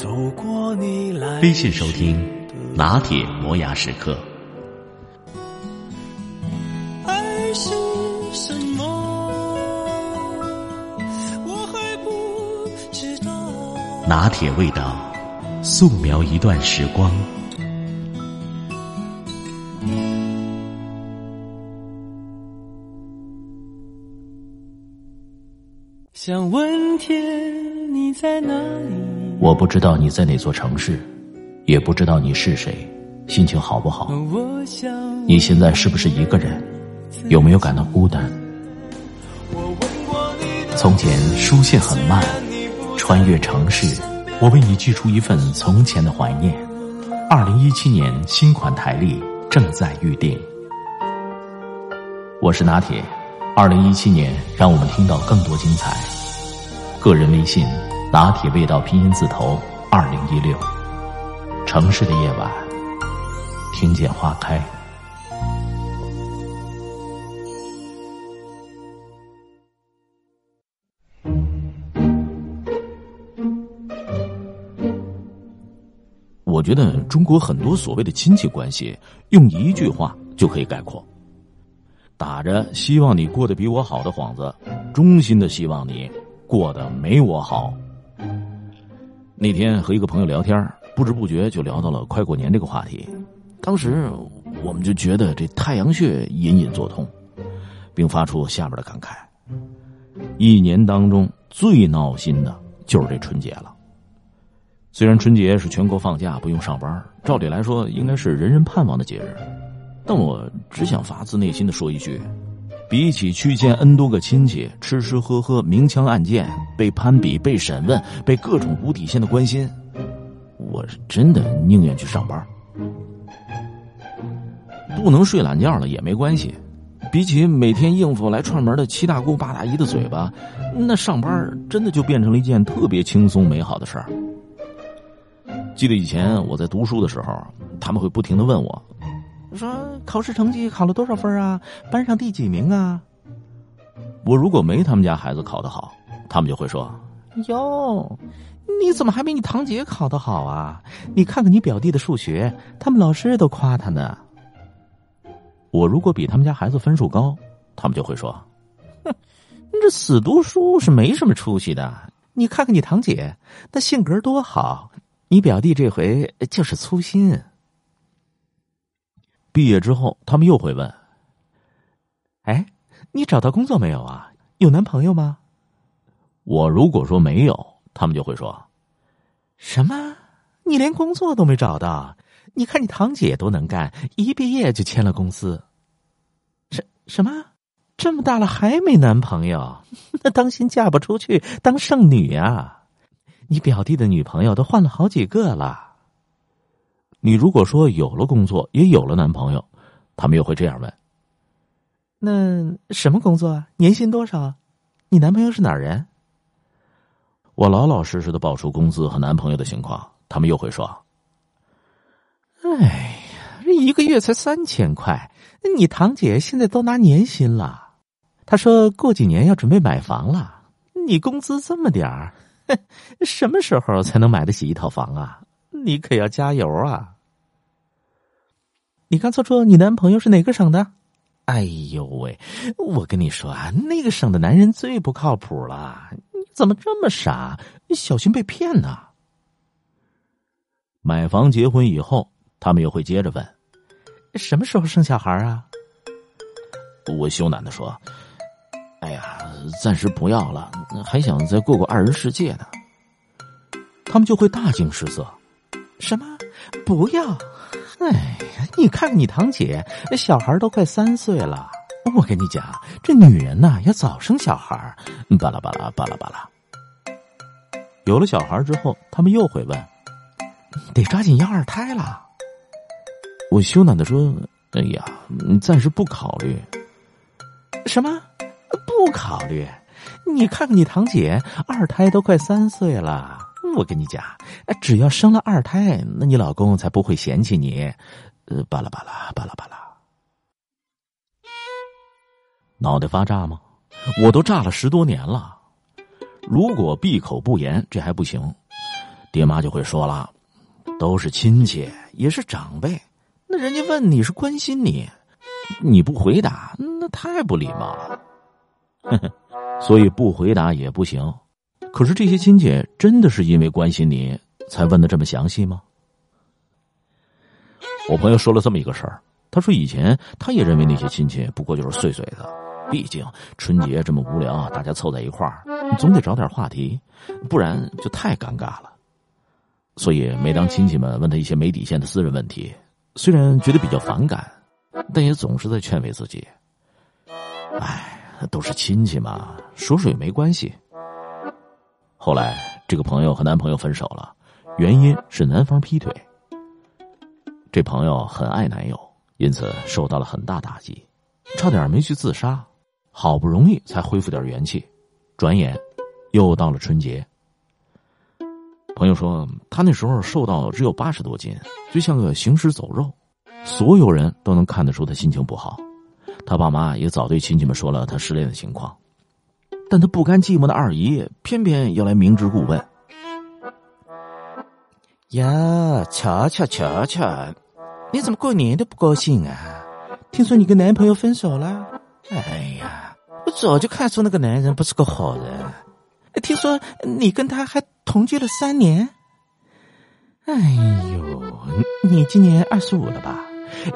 走过你来微信收听拿铁磨牙时刻。爱是什么？我还不知道。拿铁味道，素描一段时光。想问天，你在哪里？我不知道你在哪座城市，也不知道你是谁，心情好不好？你现在是不是一个人？有没有感到孤单？从前书信很慢，穿越城市，我为你寄出一份从前的怀念。二零一七年新款台历正在预定。我是拿铁，二零一七年让我们听到更多精彩。个人微信。拿铁味道拼音字头二零一六，城市的夜晚，听见花开。我觉得中国很多所谓的亲戚关系，用一句话就可以概括：打着希望你过得比我好的幌子，衷心的希望你过得没我好。那天和一个朋友聊天，不知不觉就聊到了快过年这个话题。当时我们就觉得这太阳穴隐隐作痛，并发出下边的感慨：一年当中最闹心的就是这春节了。虽然春节是全国放假，不用上班，照理来说应该是人人盼望的节日，但我只想发自内心的说一句。比起去见 N 多个亲戚，吃吃喝喝，明枪暗箭，被攀比、被审问、被各种无底线的关心，我是真的宁愿去上班。不能睡懒觉了也没关系，比起每天应付来串门的七大姑八大姨的嘴巴，那上班真的就变成了一件特别轻松美好的事儿。记得以前我在读书的时候，他们会不停的问我。说考试成绩考了多少分啊？班上第几名啊？我如果没他们家孩子考得好，他们就会说：“哟，你怎么还没你堂姐考得好啊？你看看你表弟的数学，他们老师都夸他呢。”我如果比他们家孩子分数高，他们就会说：“哼，你这死读书是没什么出息的。你看看你堂姐，那性格多好，你表弟这回就是粗心。”毕业之后，他们又会问：“哎，你找到工作没有啊？有男朋友吗？”我如果说没有，他们就会说：“什么？你连工作都没找到？你看你堂姐多能干，一毕业就签了公司。什什么？这么大了还没男朋友？那当心嫁不出去当剩女啊！你表弟的女朋友都换了好几个了。”你如果说有了工作，也有了男朋友，他们又会这样问：“那什么工作啊？年薪多少？你男朋友是哪儿人？”我老老实实的报出工资和男朋友的情况，他们又会说：“哎呀，这一个月才三千块，你堂姐现在都拿年薪了。她说过几年要准备买房了，你工资这么点儿，什么时候才能买得起一套房啊？”你可要加油啊！你刚才说你男朋友是哪个省的？哎呦喂，我跟你说啊，那个省的男人最不靠谱了。你怎么这么傻？你小心被骗呐！买房结婚以后，他们又会接着问：什么时候生小孩啊？我羞赧的说：哎呀，暂时不要了，还想再过过二人世界呢。他们就会大惊失色。什么？不要！哎呀，你看看你堂姐，小孩都快三岁了。我跟你讲，这女人呐，要早生小孩。巴拉巴拉巴拉巴拉。有了小孩之后，他们又会问：得抓紧要二胎了。我羞赧的说：“哎呀，暂时不考虑。”什么？不考虑？你看看你堂姐，二胎都快三岁了。我跟你讲，只要生了二胎，那你老公才不会嫌弃你。呃，巴拉巴拉巴拉巴拉，脑袋发炸吗？我都炸了十多年了。如果闭口不言，这还不行，爹妈就会说了，都是亲戚，也是长辈，那人家问你是关心你，你不回答，那太不礼貌了。所以不回答也不行。可是这些亲戚真的是因为关心你才问的这么详细吗？我朋友说了这么一个事儿，他说以前他也认为那些亲戚不过就是碎碎的，毕竟春节这么无聊，大家凑在一块儿，总得找点话题，不然就太尴尬了。所以每当亲戚们问他一些没底线的私人问题，虽然觉得比较反感，但也总是在劝慰自己：“哎，都是亲戚嘛，说说也没关系。”后来，这个朋友和男朋友分手了，原因是男方劈腿。这朋友很爱男友，因此受到了很大打击，差点没去自杀。好不容易才恢复点元气，转眼又到了春节。朋友说，他那时候瘦到只有八十多斤，就像个行尸走肉，所有人都能看得出他心情不好。他爸妈也早对亲戚们说了他失恋的情况。但他不甘寂寞的二姨偏偏要来明知故问。呀，瞧瞧瞧瞧，你怎么过年都不高兴啊？听说你跟男朋友分手了？哎呀，我早就看出那个男人不是个好人。听说你跟他还同居了三年？哎呦，你今年二十五了吧？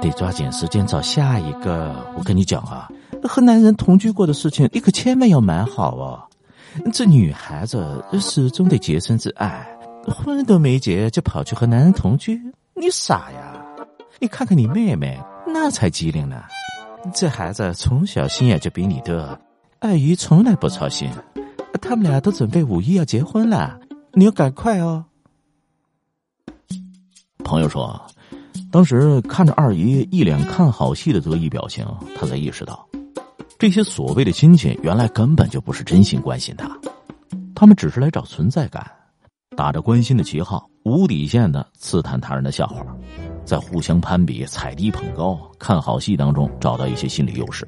得抓紧时间找下一个。我跟你讲啊。和男人同居过的事情，你可千万要瞒好哦。这女孩子始终得洁身自爱，婚都没结就跑去和男人同居，你傻呀？你看看你妹妹，那才机灵呢。这孩子从小心眼就比你多，二姨从来不操心。他们俩都准备五一要结婚了，你要赶快哦。朋友说，当时看着二姨一脸看好戏的得意表情，他才意识到。这些所谓的亲戚，原来根本就不是真心关心他，他们只是来找存在感，打着关心的旗号，无底线的刺探他人的笑话，在互相攀比、踩低捧高、看好戏当中找到一些心理优势，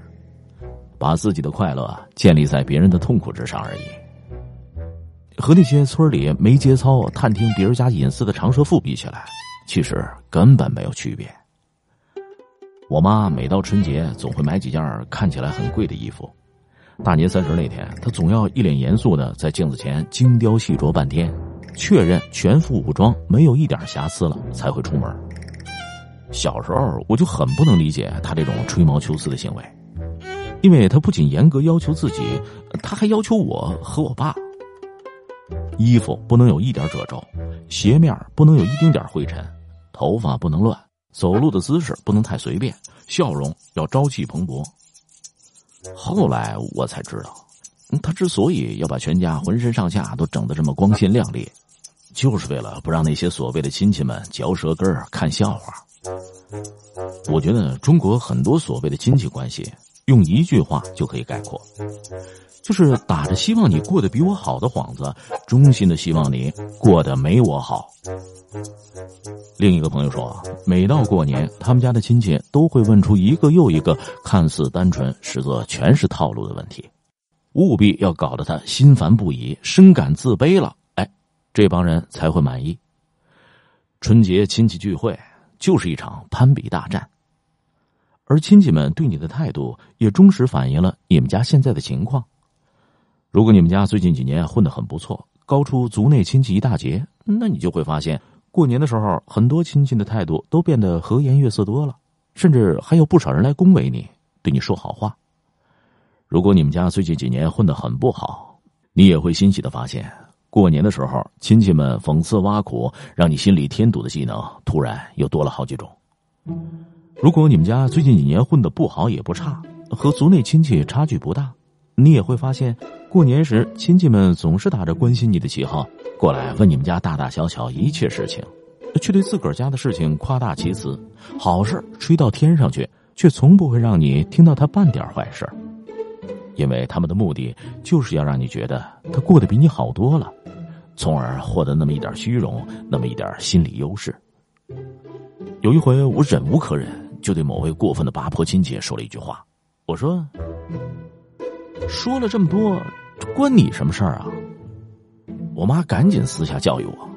把自己的快乐建立在别人的痛苦之上而已。和那些村里没节操、探听别人家隐私的长舌妇比起来，其实根本没有区别。我妈每到春节总会买几件看起来很贵的衣服，大年三十那天，她总要一脸严肃的在镜子前精雕细琢半天，确认全副武装没有一点瑕疵了才会出门。小时候我就很不能理解她这种吹毛求疵的行为，因为她不仅严格要求自己，她还要求我和我爸。衣服不能有一点褶皱，鞋面不能有一丁点灰尘，头发不能乱。走路的姿势不能太随便，笑容要朝气蓬勃。后来我才知道，他之所以要把全家浑身上下都整得这么光鲜亮丽，就是为了不让那些所谓的亲戚们嚼舌根儿看笑话。我觉得中国很多所谓的亲戚关系，用一句话就可以概括，就是打着希望你过得比我好的幌子，衷心的希望你过得没我好。另一个朋友说，每到过年，他们家的亲戚都会问出一个又一个看似单纯，实则全是套路的问题，务必要搞得他心烦不已，深感自卑了，哎，这帮人才会满意。春节亲戚聚会就是一场攀比大战，而亲戚们对你的态度也忠实反映了你们家现在的情况。如果你们家最近几年混得很不错，高出族内亲戚一大截，那你就会发现。过年的时候，很多亲戚的态度都变得和颜悦色多了，甚至还有不少人来恭维你，对你说好话。如果你们家最近几年混得很不好，你也会欣喜的发现，过年的时候亲戚们讽刺挖苦，让你心里添堵的技能突然又多了好几种。如果你们家最近几年混得不好也不差，和族内亲戚差距不大，你也会发现，过年时亲戚们总是打着关心你的旗号。过来问你们家大大小小一切事情，却对自个儿家的事情夸大其词，好事吹到天上去，却从不会让你听到他半点坏事因为他们的目的就是要让你觉得他过得比你好多了，从而获得那么一点虚荣，那么一点心理优势。有一回，我忍无可忍，就对某位过分的八婆亲戚说了一句话：“我说，说了这么多，关你什么事儿啊？”我妈赶紧私下教育我。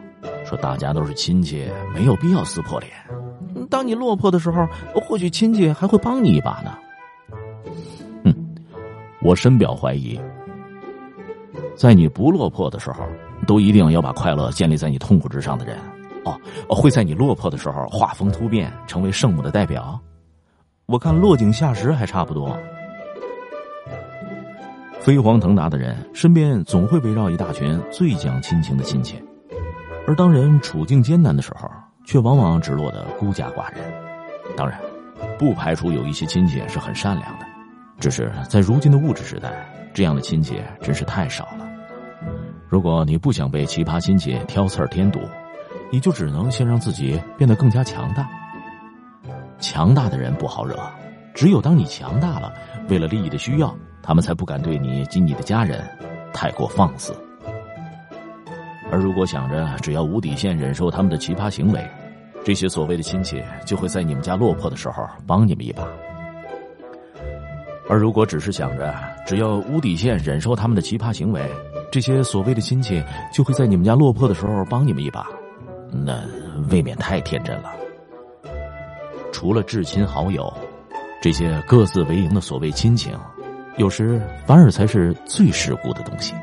说大家都是亲戚，没有必要撕破脸。当你落魄的时候，或许亲戚还会帮你一把呢。哼，我深表怀疑。在你不落魄的时候，都一定要把快乐建立在你痛苦之上的人，哦，会在你落魄的时候画风突变，成为圣母的代表。我看落井下石还差不多。飞黄腾达的人身边总会围绕一大群最讲亲情的亲戚。而当人处境艰难的时候，却往往只落得孤家寡人。当然，不排除有一些亲戚是很善良的，只是在如今的物质时代，这样的亲戚真是太少了。如果你不想被奇葩亲戚挑刺儿添堵，你就只能先让自己变得更加强大。强大的人不好惹，只有当你强大了，为了利益的需要，他们才不敢对你及你的家人太过放肆。而如果想着只要无底线忍受他们的奇葩行为，这些所谓的亲戚就会在你们家落魄的时候帮你们一把；而如果只是想着只要无底线忍受他们的奇葩行为，这些所谓的亲戚就会在你们家落魄的时候帮你们一把，那未免太天真了。除了至亲好友，这些各自为营的所谓亲情，有时反而才是最世故的东西。